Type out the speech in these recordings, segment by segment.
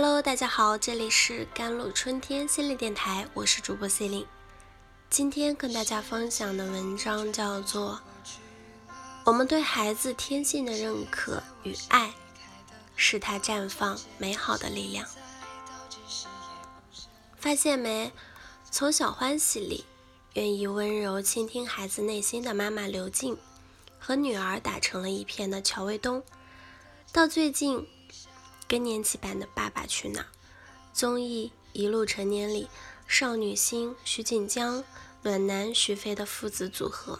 Hello，大家好，这里是甘露春天心理电台，我是主播 C 琳。今天跟大家分享的文章叫做《我们对孩子天性的认可与爱，是他绽放美好的力量》。发现没？从小欢喜里，愿意温柔倾听孩子内心的妈妈刘静，和女儿打成了一片的乔卫东，到最近。更年期版的《爸爸去哪儿》综艺《一路成年》里，少女心徐锦江、暖男徐飞的父子组合，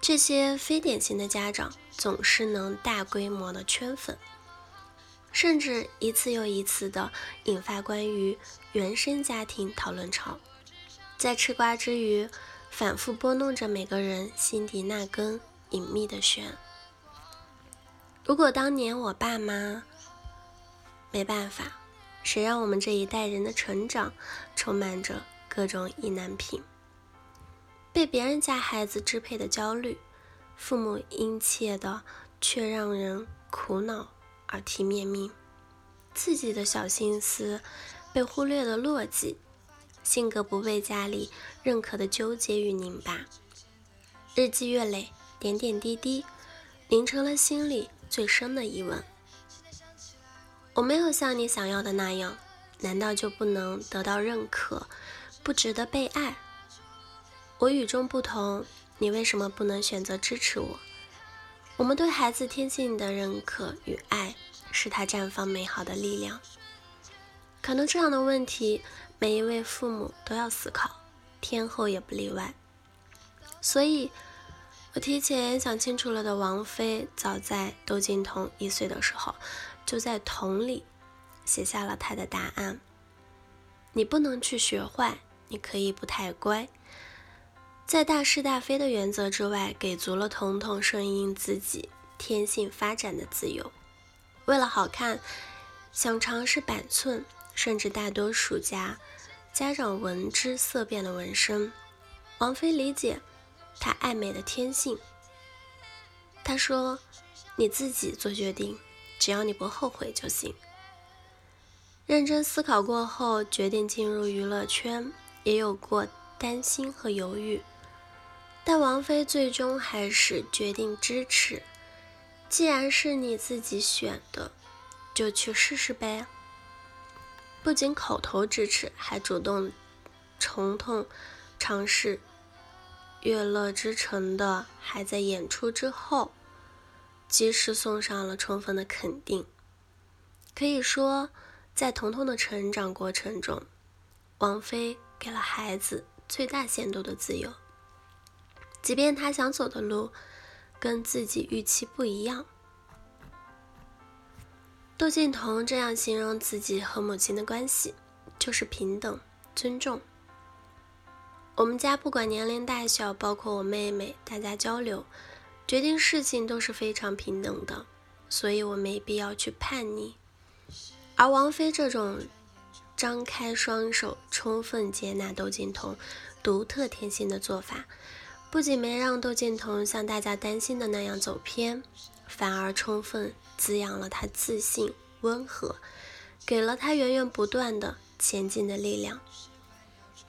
这些非典型的家长总是能大规模的圈粉，甚至一次又一次的引发关于原生家庭讨论潮，在吃瓜之余，反复拨弄着每个人心底那根隐秘的弦。如果当年我爸妈……没办法，谁让我们这一代人的成长充满着各种意难平，被别人家孩子支配的焦虑，父母殷切的却让人苦恼耳提面命，自己的小心思被忽略的落寂，性格不被家里认可的纠结与拧巴，日积月累，点点滴滴，凝成了心里最深的疑问。我没有像你想要的那样，难道就不能得到认可，不值得被爱？我与众不同，你为什么不能选择支持我？我们对孩子天性的认可与爱，是他绽放美好的力量。可能这样的问题，每一位父母都要思考，天后也不例外。所以，我提前想清楚了的王菲，早在窦靖童一岁的时候。就在桶里写下了他的答案。你不能去学坏，你可以不太乖，在大是大非的原则之外，给足了彤彤顺应自己天性发展的自由。为了好看，想尝试板寸，甚至大多数家家长闻之色变的纹身。王菲理解他爱美的天性。他说：“你自己做决定。”只要你不后悔就行。认真思考过后，决定进入娱乐圈，也有过担心和犹豫，但王菲最终还是决定支持。既然是你自己选的，就去试试呗。不仅口头支持，还主动重痛尝试《乐乐之城》的，还在演出之后。及时送上了充分的肯定。可以说，在彤彤的成长过程中，王菲给了孩子最大限度的自由，即便他想走的路跟自己预期不一样。窦靖童这样形容自己和母亲的关系，就是平等、尊重。我们家不管年龄大小，包括我妹妹，大家交流。决定事情都是非常平等的，所以我没必要去叛逆。而王菲这种张开双手，充分接纳窦靖童独特天性的做法，不仅没让窦靖童像大家担心的那样走偏，反而充分滋养了他自信、温和，给了他源源不断的前进的力量。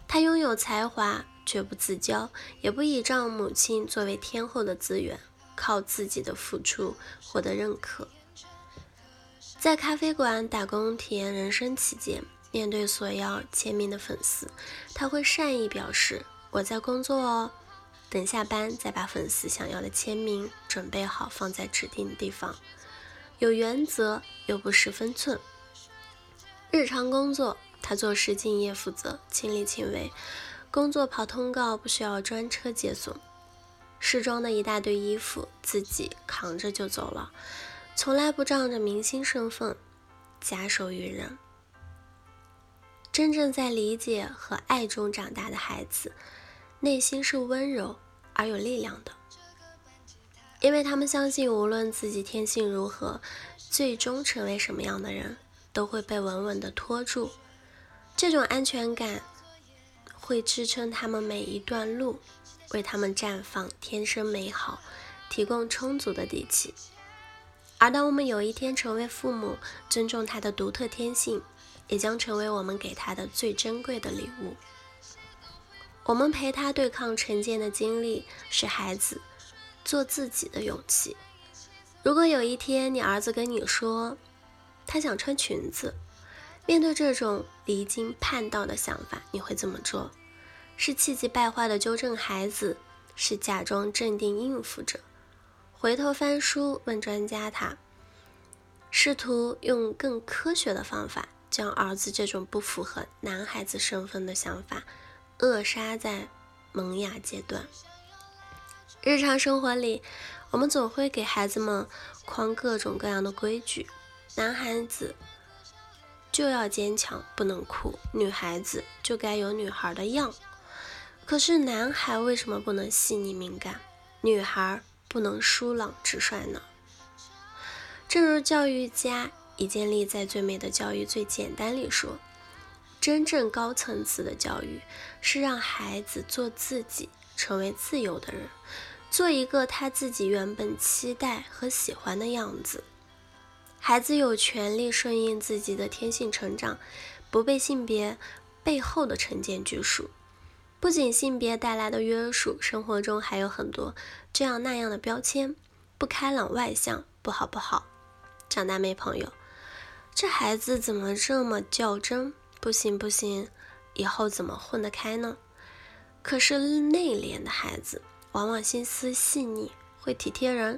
他拥有才华。绝不自骄，也不倚仗母亲作为天后的资源，靠自己的付出获得认可。在咖啡馆打工体验人生期间，面对索要签名的粉丝，他会善意表示：“我在工作哦，等下班再把粉丝想要的签名准备好，放在指定地方。”有原则又不失分寸。日常工作，他做事敬业负责，亲力亲为。工作跑通告不需要专车接送，试装的一大堆衣服自己扛着就走了，从来不仗着明星身份假手于人。真正在理解和爱中长大的孩子，内心是温柔而有力量的，因为他们相信，无论自己天性如何，最终成为什么样的人，都会被稳稳的托住。这种安全感。会支撑他们每一段路，为他们绽放天生美好提供充足的底气。而当我们有一天成为父母，尊重他的独特天性，也将成为我们给他的最珍贵的礼物。我们陪他对抗成见的经历，是孩子做自己的勇气。如果有一天你儿子跟你说他想穿裙子，面对这种离经叛道的想法，你会怎么做？是气急败坏的纠正孩子，是假装镇定应付着？回头翻书问专家，他试图用更科学的方法将儿子这种不符合男孩子身份的想法扼杀在萌芽阶段。日常生活里，我们总会给孩子们框各种各样的规矩：男孩子就要坚强，不能哭；女孩子就该有女孩的样。可是，男孩为什么不能细腻敏感？女孩？不能疏朗直率呢。正如教育家已建立在《最美的教育最简单》里说，真正高层次的教育是让孩子做自己，成为自由的人，做一个他自己原本期待和喜欢的样子。孩子有权利顺应自己的天性成长，不被性别背后的成见拘束。不仅性别带来的约束，生活中还有很多这样那样的标签：不开朗、外向、不好不好，长大没朋友。这孩子怎么这么较真？不行不行，以后怎么混得开呢？可是内敛的孩子往往心思细腻，会体贴人；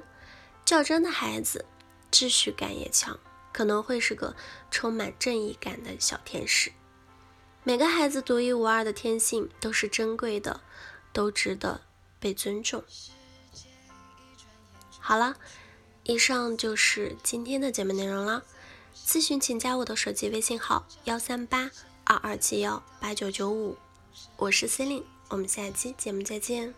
较真的孩子秩序感也强，可能会是个充满正义感的小天使。每个孩子独一无二的天性都是珍贵的，都值得被尊重。好了，以上就是今天的节目内容了。咨询请加我的手机微信号：幺三八二二七幺八九九五，我是 c e l i n e 我们下期节目再见。